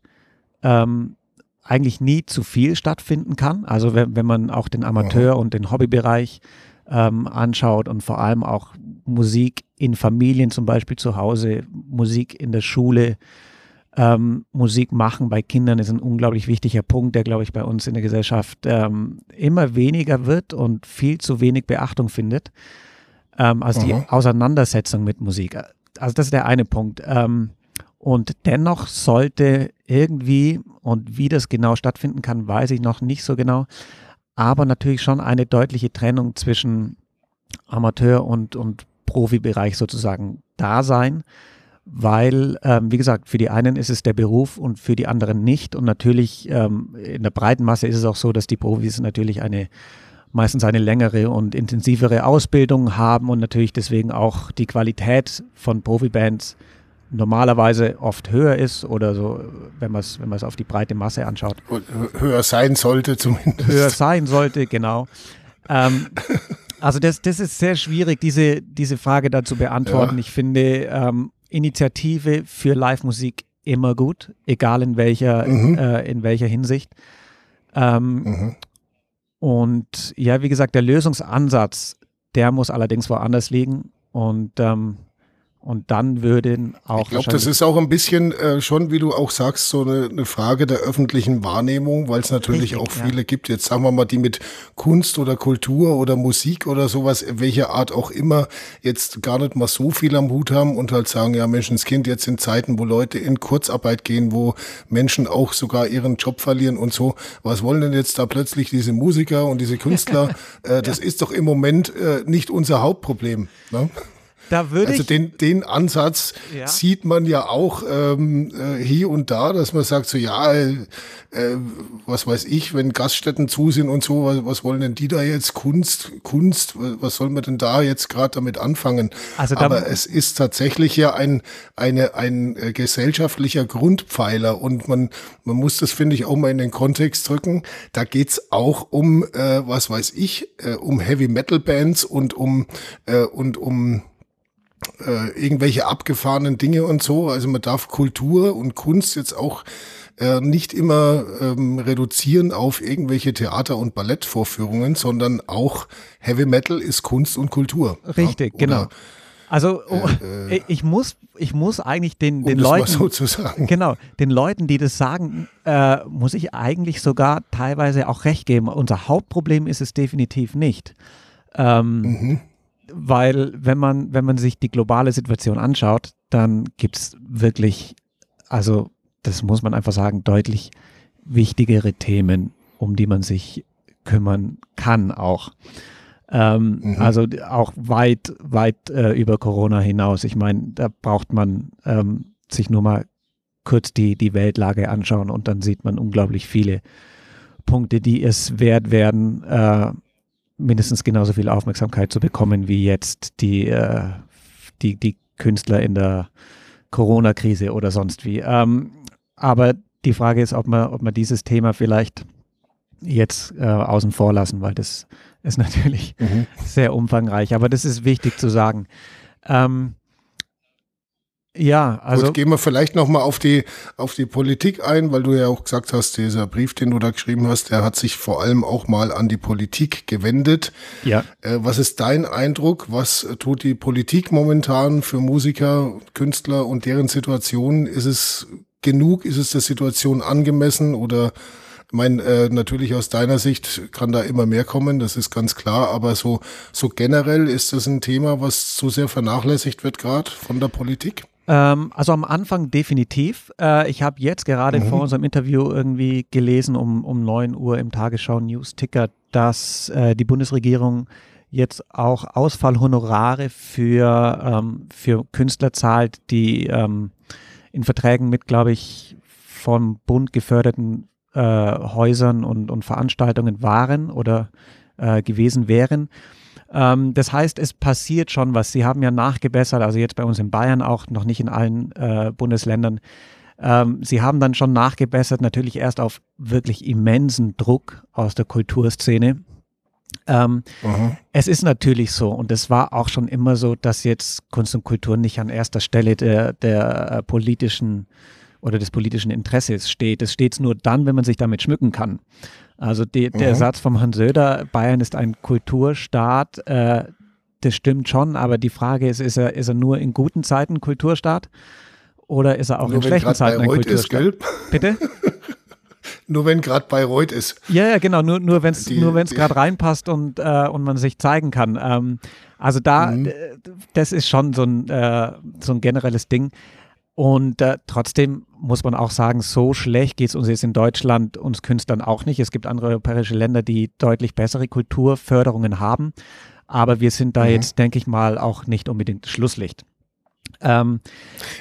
ähm, eigentlich nie zu viel stattfinden kann. Also wenn, wenn man auch den Amateur- und den Hobbybereich ähm, anschaut und vor allem auch Musik in Familien zum Beispiel zu Hause, Musik in der Schule, ähm, Musik machen bei Kindern ist ein unglaublich wichtiger Punkt, der, glaube ich, bei uns in der Gesellschaft ähm, immer weniger wird und viel zu wenig Beachtung findet. Ähm, also mhm. die Auseinandersetzung mit Musik. Also das ist der eine Punkt. Ähm, und dennoch sollte irgendwie, und wie das genau stattfinden kann, weiß ich noch nicht so genau, aber natürlich schon eine deutliche Trennung zwischen Amateur- und, und Profibereich sozusagen da sein, weil, ähm, wie gesagt, für die einen ist es der Beruf und für die anderen nicht. Und natürlich ähm, in der breiten Masse ist es auch so, dass die Profis natürlich eine meistens eine längere und intensivere Ausbildung haben und natürlich deswegen auch die Qualität von Profibands normalerweise oft höher ist oder so, wenn man es wenn auf die breite Masse anschaut. Höher sein sollte zumindest. Höher sein sollte, genau. Ähm, also das, das ist sehr schwierig, diese, diese Frage da zu beantworten. Ja. Ich finde ähm, Initiative für Live-Musik immer gut, egal in welcher, mhm. äh, in welcher Hinsicht. Ähm, mhm. Und ja, wie gesagt, der Lösungsansatz, der muss allerdings woanders liegen. Und ähm, und dann würden auch. Ich glaube, das ist auch ein bisschen äh, schon, wie du auch sagst, so eine, eine Frage der öffentlichen Wahrnehmung, weil es natürlich Richtig, auch viele ja. gibt. Jetzt sagen wir mal, die mit Kunst oder Kultur oder Musik oder sowas, welcher Art auch immer, jetzt gar nicht mal so viel am Hut haben und halt sagen, ja, Menschenskind, jetzt in Zeiten, wo Leute in Kurzarbeit gehen, wo Menschen auch sogar ihren Job verlieren und so. Was wollen denn jetzt da plötzlich diese Musiker und diese Künstler? äh, das ja. ist doch im Moment äh, nicht unser Hauptproblem. Ne? Da würde also den, den Ansatz ja. sieht man ja auch ähm, äh, hier und da, dass man sagt so, ja, äh, was weiß ich, wenn Gaststätten zu sind und so, was, was wollen denn die da jetzt? Kunst, Kunst, was soll man denn da jetzt gerade damit anfangen? Also Aber es ist tatsächlich ja ein, eine, ein äh, gesellschaftlicher Grundpfeiler und man, man muss das, finde ich, auch mal in den Kontext drücken. Da geht's auch um, äh, was weiß ich, äh, um Heavy Metal Bands und um, äh, und um äh, irgendwelche abgefahrenen Dinge und so. Also man darf Kultur und Kunst jetzt auch äh, nicht immer ähm, reduzieren auf irgendwelche Theater- und Ballettvorführungen, sondern auch Heavy Metal ist Kunst und Kultur. Richtig, ja? genau. Also oh, äh, ich muss, ich muss eigentlich den, den um Leuten, so genau, den Leuten, die das sagen, äh, muss ich eigentlich sogar teilweise auch recht geben. Unser Hauptproblem ist es definitiv nicht. Ähm, mhm weil wenn man, wenn man sich die globale Situation anschaut, dann gibt es wirklich, also das muss man einfach sagen, deutlich wichtigere Themen um die man sich kümmern kann auch. Ähm, mhm. Also auch weit, weit äh, über Corona hinaus. Ich meine, da braucht man ähm, sich nur mal kurz die, die Weltlage anschauen und dann sieht man unglaublich viele Punkte, die es wert werden, äh, mindestens genauso viel Aufmerksamkeit zu bekommen wie jetzt die, äh, die, die Künstler in der Corona-Krise oder sonst wie. Ähm, aber die Frage ist, ob man, ob man dieses Thema vielleicht jetzt äh, außen vor lassen, weil das ist natürlich mhm. sehr umfangreich. Aber das ist wichtig zu sagen. Ähm, ja, also. Gut, gehen wir vielleicht nochmal auf die, auf die Politik ein, weil du ja auch gesagt hast, dieser Brief, den du da geschrieben hast, der hat sich vor allem auch mal an die Politik gewendet. Ja. Äh, was ist dein Eindruck? Was tut die Politik momentan für Musiker, Künstler und deren Situation? Ist es genug? Ist es der Situation angemessen oder ich meine, äh, natürlich aus deiner Sicht kann da immer mehr kommen, das ist ganz klar, aber so, so generell ist das ein Thema, was zu sehr vernachlässigt wird, gerade von der Politik? Ähm, also am Anfang definitiv. Äh, ich habe jetzt gerade mhm. vor unserem Interview irgendwie gelesen, um, um 9 Uhr im Tagesschau News Ticker, dass äh, die Bundesregierung jetzt auch Ausfallhonorare für, ähm, für Künstler zahlt, die ähm, in Verträgen mit, glaube ich, vom Bund geförderten äh, Häusern und, und Veranstaltungen waren oder äh, gewesen wären. Ähm, das heißt, es passiert schon was. Sie haben ja nachgebessert, also jetzt bei uns in Bayern auch, noch nicht in allen äh, Bundesländern. Ähm, sie haben dann schon nachgebessert, natürlich erst auf wirklich immensen Druck aus der Kulturszene. Ähm, es ist natürlich so, und es war auch schon immer so, dass jetzt Kunst und Kultur nicht an erster Stelle der, der äh, politischen oder des politischen Interesses steht. Es steht nur dann, wenn man sich damit schmücken kann. Also die, der mhm. Satz vom Hans Söder, Bayern ist ein Kulturstaat, äh, das stimmt schon, aber die Frage ist, ist er, ist er nur in guten Zeiten Kulturstaat oder ist er auch nur in schlechten Zeiten ein Kulturstaat? Ist, Bitte? nur wenn gerade Bayreuth ist. Ja, ja, genau, nur, nur wenn es gerade reinpasst und, äh, und man sich zeigen kann. Ähm, also da, mhm. das ist schon so ein, äh, so ein generelles Ding. Und äh, trotzdem muss man auch sagen, so schlecht geht es uns jetzt in Deutschland, uns Künstlern auch nicht. Es gibt andere europäische Länder, die deutlich bessere Kulturförderungen haben. Aber wir sind da mhm. jetzt, denke ich mal, auch nicht unbedingt Schlusslicht. Ähm,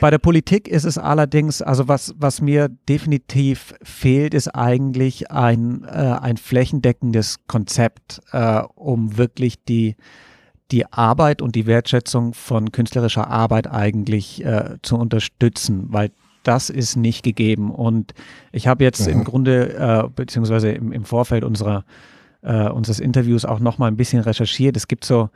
bei der Politik ist es allerdings, also was, was mir definitiv fehlt, ist eigentlich ein, äh, ein flächendeckendes Konzept, äh, um wirklich die die Arbeit und die Wertschätzung von künstlerischer Arbeit eigentlich äh, zu unterstützen, weil das ist nicht gegeben. Und ich habe jetzt mhm. im Grunde, äh, beziehungsweise im, im Vorfeld unserer, äh, unseres Interviews auch noch mal ein bisschen recherchiert. Es gibt so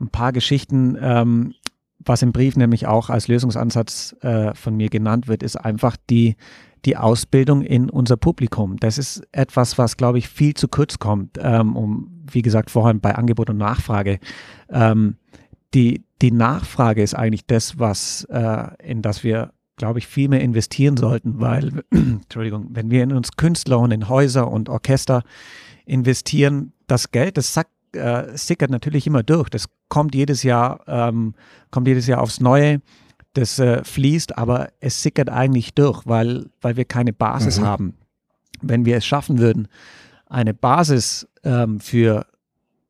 ein paar Geschichten, ähm, was im Brief nämlich auch als Lösungsansatz äh, von mir genannt wird, ist einfach die, die Ausbildung in unser Publikum. Das ist etwas, was, glaube ich, viel zu kurz kommt, ähm, um, wie gesagt, vorhin bei Angebot und Nachfrage. Ähm, die, die Nachfrage ist eigentlich das, was, äh, in das wir, glaube ich, viel mehr investieren sollten, weil, Entschuldigung, wenn wir in uns Künstler und in Häuser und Orchester investieren, das Geld, das sackt, äh, sickert natürlich immer durch. Das kommt jedes Jahr, ähm, kommt jedes Jahr aufs Neue das äh, fließt, aber es sickert eigentlich durch, weil, weil wir keine Basis mhm. haben. Wenn wir es schaffen würden, eine Basis ähm, für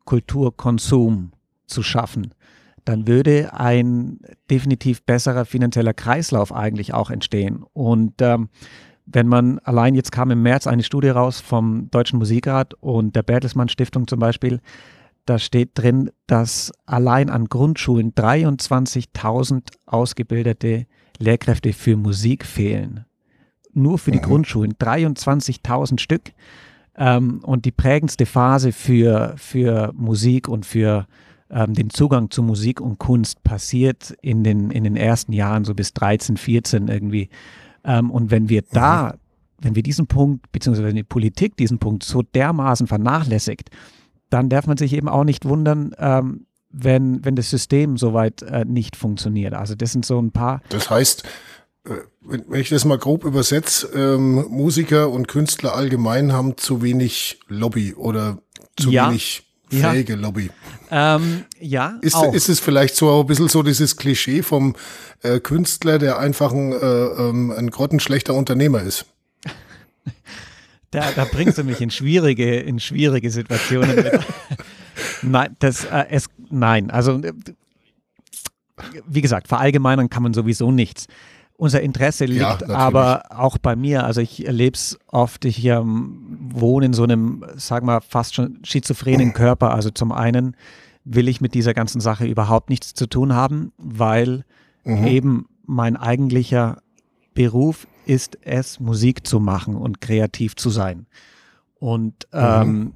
Kulturkonsum zu schaffen, dann würde ein definitiv besserer finanzieller Kreislauf eigentlich auch entstehen. Und ähm, wenn man allein jetzt kam im März eine Studie raus vom Deutschen Musikrat und der Bertelsmann Stiftung zum Beispiel, da steht drin, dass allein an Grundschulen 23.000 ausgebildete Lehrkräfte für Musik fehlen. Nur für die mhm. Grundschulen 23.000 Stück. Ähm, und die prägendste Phase für, für Musik und für ähm, den Zugang zu Musik und Kunst passiert in den, in den ersten Jahren, so bis 13, 14 irgendwie. Ähm, und wenn wir da, mhm. wenn wir diesen Punkt, beziehungsweise wenn die Politik diesen Punkt so dermaßen vernachlässigt, dann darf man sich eben auch nicht wundern, ähm, wenn, wenn das System soweit äh, nicht funktioniert. Also das sind so ein paar. Das heißt, äh, wenn ich das mal grob übersetze, ähm, Musiker und Künstler allgemein haben zu wenig Lobby oder zu ja. wenig fähige ja. Lobby. Ähm, ja. Ist, auch. ist es vielleicht so ein bisschen so dieses Klischee vom äh, Künstler, der einfach ein, äh, ähm, ein grottenschlechter Unternehmer ist? Da, da bringst du mich in schwierige, in schwierige Situationen. Mit. nein, das, äh, es, nein, also wie gesagt, verallgemeinern kann man sowieso nichts. Unser Interesse liegt ja, aber auch bei mir. Also ich erlebe es oft, ich ähm, wohne in so einem, sag mal, fast schon schizophrenen Körper. Also zum einen will ich mit dieser ganzen Sache überhaupt nichts zu tun haben, weil mhm. eben mein eigentlicher Beruf ist es, Musik zu machen und kreativ zu sein. Und mhm. ähm,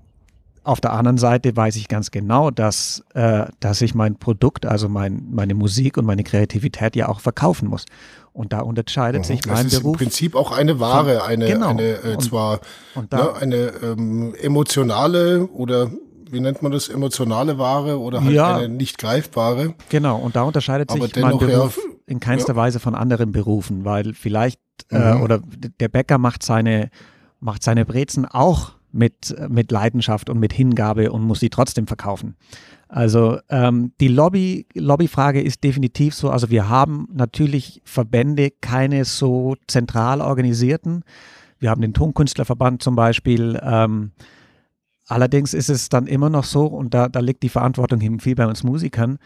auf der anderen Seite weiß ich ganz genau, dass, äh, dass ich mein Produkt, also mein, meine Musik und meine Kreativität ja auch verkaufen muss. Und da unterscheidet mhm. sich mein das ist Beruf. Im Prinzip auch eine Ware, eine, genau. eine äh, und, zwar und da, ne, eine ähm, emotionale oder wie nennt man das, emotionale Ware oder halt ja, eine nicht greifbare. Genau, und da unterscheidet sich mein Beruf in keinster ja. Weise von anderen Berufen, weil vielleicht, äh, mhm. äh, oder der Bäcker macht seine, macht seine Brezen auch mit, mit Leidenschaft und mit Hingabe und muss sie trotzdem verkaufen. Also ähm, die Lobby, Lobbyfrage ist definitiv so. Also wir haben natürlich Verbände, keine so zentral organisierten. Wir haben den Tonkünstlerverband zum Beispiel. Ähm, allerdings ist es dann immer noch so, und da, da liegt die Verantwortung eben viel bei uns Musikern,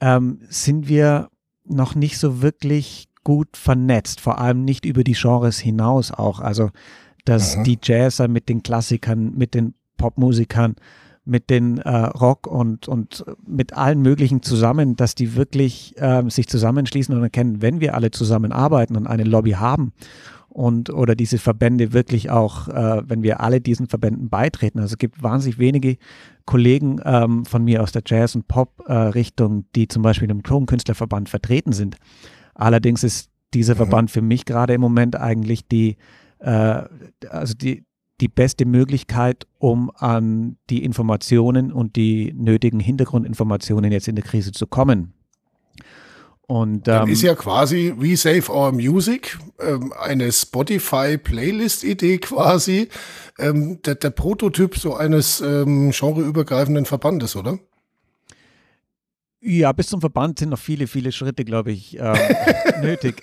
ähm, sind wir noch nicht so wirklich gut vernetzt, vor allem nicht über die Genres hinaus auch. Also dass mhm. die Jazzer mit den Klassikern, mit den Popmusikern, mit den äh, Rock und, und mit allen möglichen zusammen, dass die wirklich äh, sich zusammenschließen und erkennen, wenn wir alle zusammenarbeiten und eine Lobby haben und oder diese Verbände wirklich auch, äh, wenn wir alle diesen Verbänden beitreten. Also es gibt wahnsinnig wenige Kollegen ähm, von mir aus der Jazz- und Pop-Richtung, die zum Beispiel im Tonkünstlerverband vertreten sind. Allerdings ist dieser mhm. Verband für mich gerade im Moment eigentlich die äh, also die, die beste Möglichkeit, um an die Informationen und die nötigen Hintergrundinformationen jetzt in der Krise zu kommen. Und, ähm, ist ja quasi We Save Our Music, ähm, eine Spotify-Playlist-Idee quasi, ähm, der, der, Prototyp so eines ähm, genreübergreifenden Verbandes, oder? Ja, bis zum Verband sind noch viele, viele Schritte, glaube ich, ähm, nötig.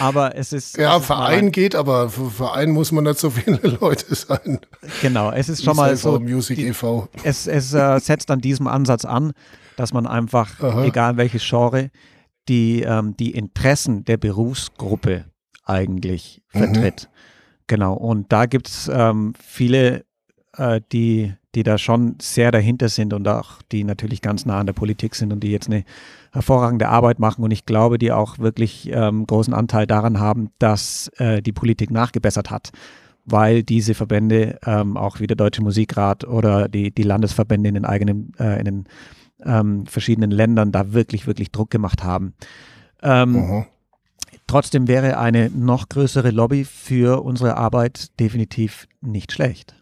Aber es ist. Ja, es Verein ist geht, aber für Verein muss man nicht so viele Leute sein. Genau, es ist schon mal so. Music die, e.V. Es, es äh, setzt an diesem Ansatz an, dass man einfach, Aha. egal welches Genre, die, ähm, die Interessen der Berufsgruppe eigentlich mhm. vertritt. Mhm. Genau, und da gibt es ähm, viele, äh, die die da schon sehr dahinter sind und auch die natürlich ganz nah an der Politik sind und die jetzt eine hervorragende Arbeit machen und ich glaube, die auch wirklich ähm, großen Anteil daran haben, dass äh, die Politik nachgebessert hat, weil diese Verbände, ähm, auch wie der Deutsche Musikrat oder die, die Landesverbände in den eigenen, äh, in den ähm, verschiedenen Ländern da wirklich, wirklich Druck gemacht haben. Mhm. Trotzdem wäre eine noch größere Lobby für unsere Arbeit definitiv nicht schlecht.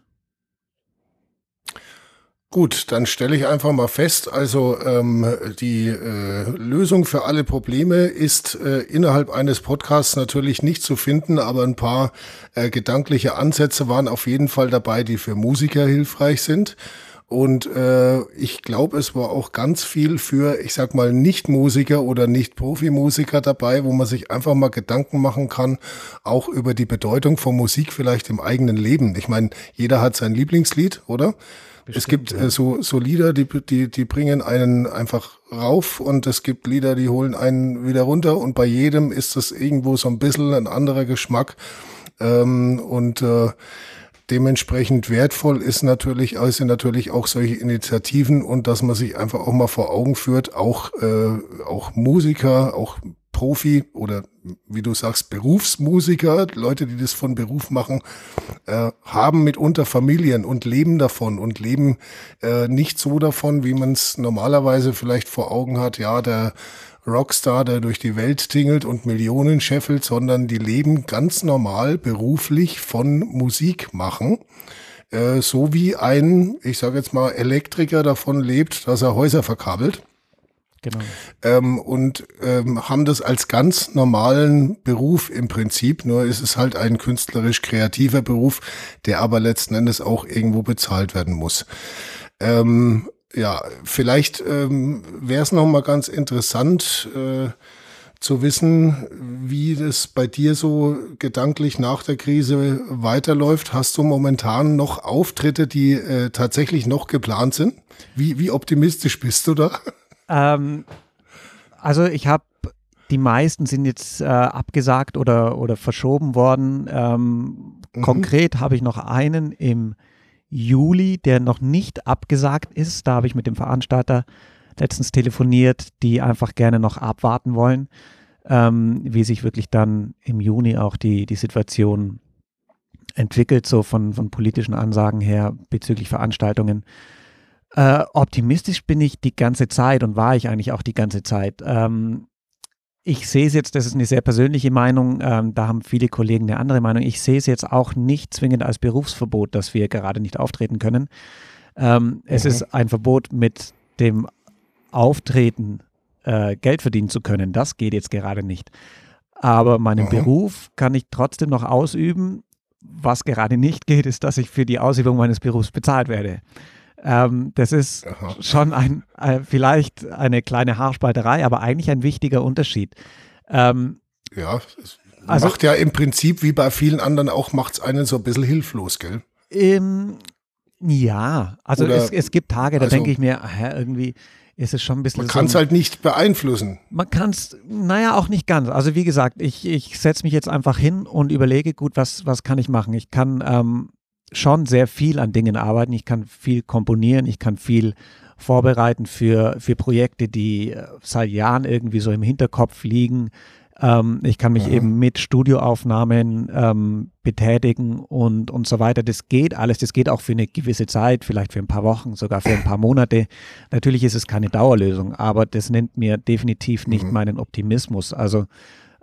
Gut, dann stelle ich einfach mal fest, also ähm, die äh, Lösung für alle Probleme ist äh, innerhalb eines Podcasts natürlich nicht zu finden, aber ein paar äh, gedankliche Ansätze waren auf jeden Fall dabei, die für Musiker hilfreich sind. Und äh, ich glaube, es war auch ganz viel für, ich sag mal, Nicht-Musiker oder Nicht-Profi-Musiker dabei, wo man sich einfach mal Gedanken machen kann, auch über die Bedeutung von Musik vielleicht im eigenen Leben. Ich meine, jeder hat sein Lieblingslied, oder? Bestimmt, es gibt äh, so, so Lieder, die, die, die bringen einen einfach rauf und es gibt Lieder, die holen einen wieder runter und bei jedem ist das irgendwo so ein bisschen ein anderer Geschmack. Ähm, und äh, dementsprechend wertvoll ist natürlich, also sind natürlich auch solche Initiativen und dass man sich einfach auch mal vor Augen führt, auch, äh, auch Musiker, auch Profi oder wie du sagst, Berufsmusiker, Leute, die das von Beruf machen, äh, haben mitunter Familien und leben davon und leben äh, nicht so davon, wie man es normalerweise vielleicht vor Augen hat. Ja, der Rockstar, der durch die Welt tingelt und Millionen scheffelt, sondern die leben ganz normal beruflich von Musik machen. Äh, so wie ein, ich sage jetzt mal, Elektriker davon lebt, dass er Häuser verkabelt. Genau. Ähm, und ähm, haben das als ganz normalen Beruf im Prinzip, nur ist es halt ein künstlerisch kreativer Beruf, der aber letzten Endes auch irgendwo bezahlt werden muss. Ähm, ja, vielleicht ähm, wäre es nochmal ganz interessant äh, zu wissen, wie das bei dir so gedanklich nach der Krise weiterläuft. Hast du momentan noch Auftritte, die äh, tatsächlich noch geplant sind? Wie, wie optimistisch bist du da? Ähm, also ich habe die meisten sind jetzt äh, abgesagt oder, oder verschoben worden. Ähm, mhm. Konkret habe ich noch einen im Juli, der noch nicht abgesagt ist. Da habe ich mit dem Veranstalter letztens telefoniert, die einfach gerne noch abwarten wollen, ähm, wie sich wirklich dann im Juni auch die, die Situation entwickelt, so von, von politischen Ansagen her bezüglich Veranstaltungen. Äh, optimistisch bin ich die ganze Zeit und war ich eigentlich auch die ganze Zeit. Ähm, ich sehe es jetzt, das ist eine sehr persönliche Meinung, ähm, da haben viele Kollegen eine andere Meinung. Ich sehe es jetzt auch nicht zwingend als Berufsverbot, dass wir gerade nicht auftreten können. Ähm, es mhm. ist ein Verbot mit dem Auftreten, äh, Geld verdienen zu können. Das geht jetzt gerade nicht. Aber meinen mhm. Beruf kann ich trotzdem noch ausüben. Was gerade nicht geht, ist, dass ich für die Ausübung meines Berufs bezahlt werde. Ähm, das ist Aha. schon ein, äh, vielleicht eine kleine Haarspalterei, aber eigentlich ein wichtiger Unterschied. Ähm, ja, es also, macht ja im Prinzip wie bei vielen anderen auch, macht es einen so ein bisschen hilflos, gell? Ähm, ja, also es, es, gibt Tage, da also, denke ich mir, hä, irgendwie ist es schon ein bisschen. Man kann es so, halt nicht beeinflussen. Man kann es, naja, auch nicht ganz. Also wie gesagt, ich, ich setze mich jetzt einfach hin und überlege, gut, was, was kann ich machen? Ich kann ähm, schon sehr viel an Dingen arbeiten. Ich kann viel komponieren, ich kann viel vorbereiten für, für Projekte, die äh, seit Jahren irgendwie so im Hinterkopf liegen. Ähm, ich kann mich mhm. eben mit Studioaufnahmen ähm, betätigen und, und so weiter. Das geht alles, das geht auch für eine gewisse Zeit, vielleicht für ein paar Wochen, sogar für ein paar Monate. Natürlich ist es keine Dauerlösung, aber das nennt mir definitiv nicht mhm. meinen Optimismus. Also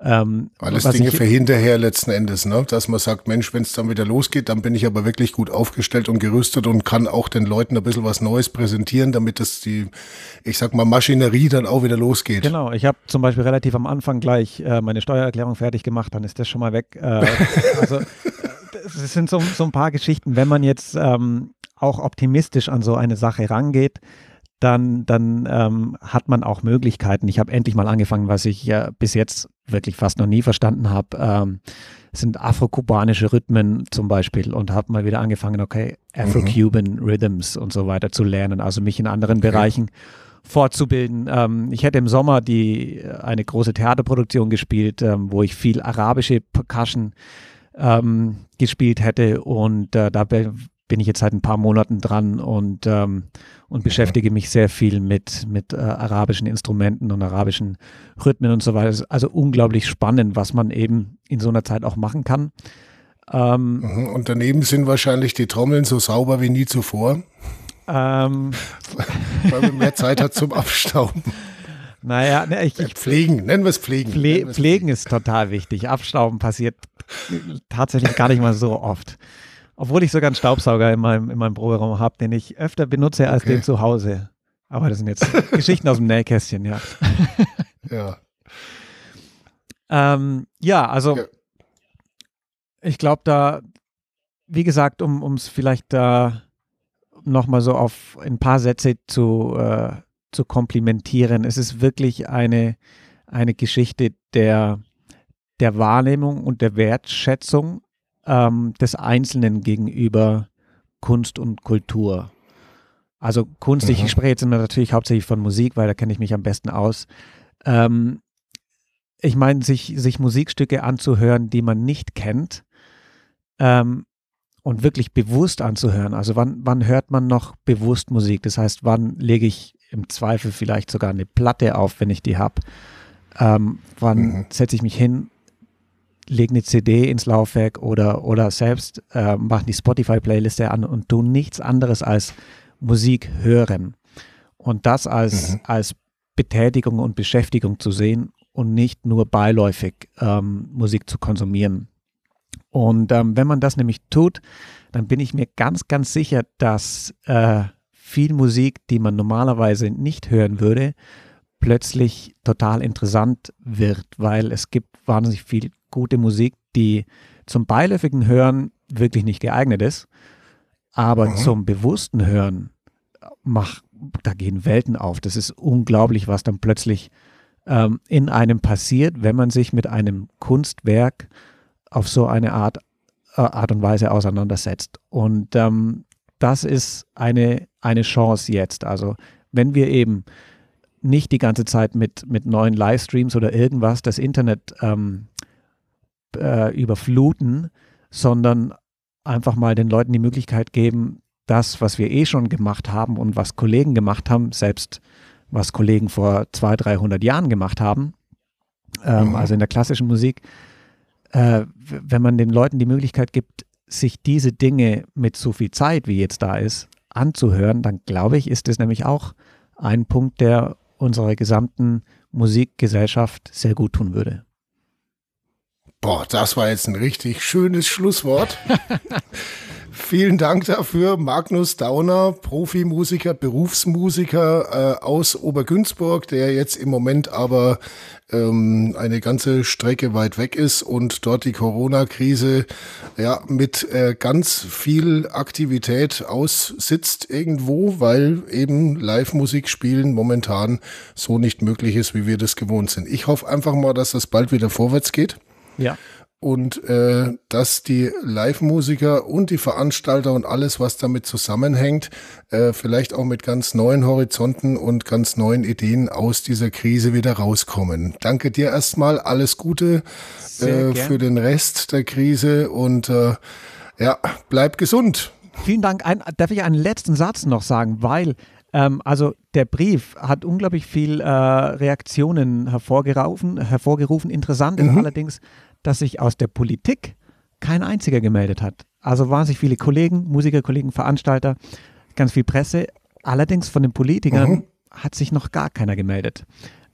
ähm, Alles Dinge für hinterher letzten Endes, ne? dass man sagt, Mensch, wenn es dann wieder losgeht, dann bin ich aber wirklich gut aufgestellt und gerüstet und kann auch den Leuten ein bisschen was Neues präsentieren, damit das die, ich sag mal, Maschinerie dann auch wieder losgeht. Genau, ich habe zum Beispiel relativ am Anfang gleich äh, meine Steuererklärung fertig gemacht, dann ist das schon mal weg. Äh, also es sind so, so, ein paar Geschichten, wenn man jetzt ähm, auch optimistisch an so eine Sache rangeht, dann, dann ähm, hat man auch Möglichkeiten. Ich habe endlich mal angefangen, was ich ja bis jetzt wirklich fast noch nie verstanden habe, ähm, sind afrokubanische Rhythmen zum Beispiel und habe mal wieder angefangen, okay, Afro-Cuban mhm. Rhythms und so weiter zu lernen, also mich in anderen okay. Bereichen fortzubilden. Ähm, ich hätte im Sommer die eine große Theaterproduktion gespielt, ähm, wo ich viel arabische Percussion ähm, gespielt hätte und äh, da bin ich jetzt seit ein paar Monaten dran und, ähm, und beschäftige mich sehr viel mit, mit äh, arabischen Instrumenten und arabischen Rhythmen und so weiter. Also unglaublich spannend, was man eben in so einer Zeit auch machen kann. Ähm, mhm, und daneben sind wahrscheinlich die Trommeln so sauber wie nie zuvor. Ähm, Weil man mehr Zeit hat zum Abstauben. Naja, ne, ich, ich, pflegen, nennen wir es pflegen. Pfle pflegen ist total wichtig. Abstauben passiert tatsächlich gar nicht mal so oft. Obwohl ich sogar einen Staubsauger in meinem, in meinem Proberaum habe, den ich öfter benutze als okay. den zu Hause. Aber das sind jetzt Geschichten aus dem Nähkästchen, ja. ja. ähm, ja, also ja. ich glaube da, wie gesagt, um es vielleicht da nochmal so auf ein paar Sätze zu, äh, zu komplimentieren, es ist wirklich eine, eine Geschichte der, der Wahrnehmung und der Wertschätzung ähm, des Einzelnen gegenüber Kunst und Kultur. Also Kunst, mhm. ich spreche jetzt natürlich hauptsächlich von Musik, weil da kenne ich mich am besten aus. Ähm, ich meine, sich, sich Musikstücke anzuhören, die man nicht kennt ähm, und wirklich bewusst anzuhören. Also wann, wann hört man noch bewusst Musik? Das heißt, wann lege ich im Zweifel vielleicht sogar eine Platte auf, wenn ich die habe? Ähm, wann mhm. setze ich mich hin legen eine CD ins Laufwerk oder, oder selbst äh, machen die Spotify-Playliste an und tun nichts anderes als Musik hören. Und das als, mhm. als Betätigung und Beschäftigung zu sehen und nicht nur beiläufig ähm, Musik zu konsumieren. Und ähm, wenn man das nämlich tut, dann bin ich mir ganz, ganz sicher, dass äh, viel Musik, die man normalerweise nicht hören würde, plötzlich total interessant wird, weil es gibt wahnsinnig viel gute Musik, die zum beiläufigen Hören wirklich nicht geeignet ist, aber mhm. zum bewussten Hören mach, da gehen Welten auf. Das ist unglaublich, was dann plötzlich ähm, in einem passiert, wenn man sich mit einem Kunstwerk auf so eine Art, äh, Art und Weise auseinandersetzt. Und ähm, das ist eine, eine Chance jetzt. Also wenn wir eben nicht die ganze Zeit mit, mit neuen Livestreams oder irgendwas das Internet ähm, äh, überfluten, sondern einfach mal den Leuten die Möglichkeit geben, das, was wir eh schon gemacht haben und was Kollegen gemacht haben, selbst was Kollegen vor 200, 300 Jahren gemacht haben, ähm, mhm. also in der klassischen Musik, äh, wenn man den Leuten die Möglichkeit gibt, sich diese Dinge mit so viel Zeit, wie jetzt da ist, anzuhören, dann glaube ich, ist es nämlich auch ein Punkt, der unserer gesamten Musikgesellschaft sehr gut tun würde. Boah, das war jetzt ein richtig schönes Schlusswort. Vielen Dank dafür, Magnus Dauner, Profimusiker, Berufsmusiker äh, aus Obergünzburg, der jetzt im Moment aber ähm, eine ganze Strecke weit weg ist und dort die Corona-Krise ja mit äh, ganz viel Aktivität aussitzt irgendwo, weil eben Live-Musik spielen momentan so nicht möglich ist, wie wir das gewohnt sind. Ich hoffe einfach mal, dass das bald wieder vorwärts geht. Ja. Und äh, dass die Live-Musiker und die Veranstalter und alles, was damit zusammenhängt, äh, vielleicht auch mit ganz neuen Horizonten und ganz neuen Ideen aus dieser Krise wieder rauskommen. Danke dir erstmal, alles Gute äh, für den Rest der Krise und äh, ja, bleib gesund. Vielen Dank. Ein, darf ich einen letzten Satz noch sagen, weil ähm, also der Brief hat unglaublich viel äh, Reaktionen hervorgerufen, hervorgerufen. Interessant ist mhm. allerdings, dass sich aus der Politik kein einziger gemeldet hat. Also waren sich viele Kollegen, Musikerkollegen, Veranstalter, ganz viel Presse. Allerdings von den Politikern mhm. hat sich noch gar keiner gemeldet.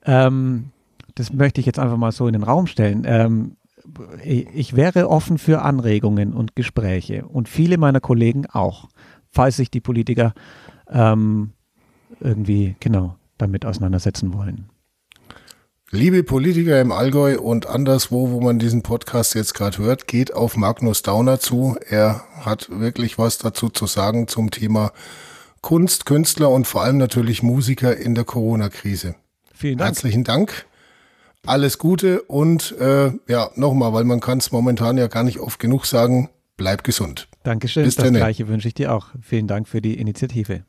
Ähm, das möchte ich jetzt einfach mal so in den Raum stellen. Ähm, ich wäre offen für Anregungen und Gespräche und viele meiner Kollegen auch, falls sich die Politiker ähm, irgendwie genau damit auseinandersetzen wollen. Liebe Politiker im Allgäu und anderswo, wo man diesen Podcast jetzt gerade hört, geht auf Magnus Dauner zu. Er hat wirklich was dazu zu sagen zum Thema Kunst, Künstler und vor allem natürlich Musiker in der Corona-Krise. Vielen Dank. Herzlichen Dank. Alles Gute und äh, ja, nochmal, weil man kann es momentan ja gar nicht oft genug sagen, bleib gesund. Dankeschön. Bis das Gleiche wünsche ich dir auch. Vielen Dank für die Initiative.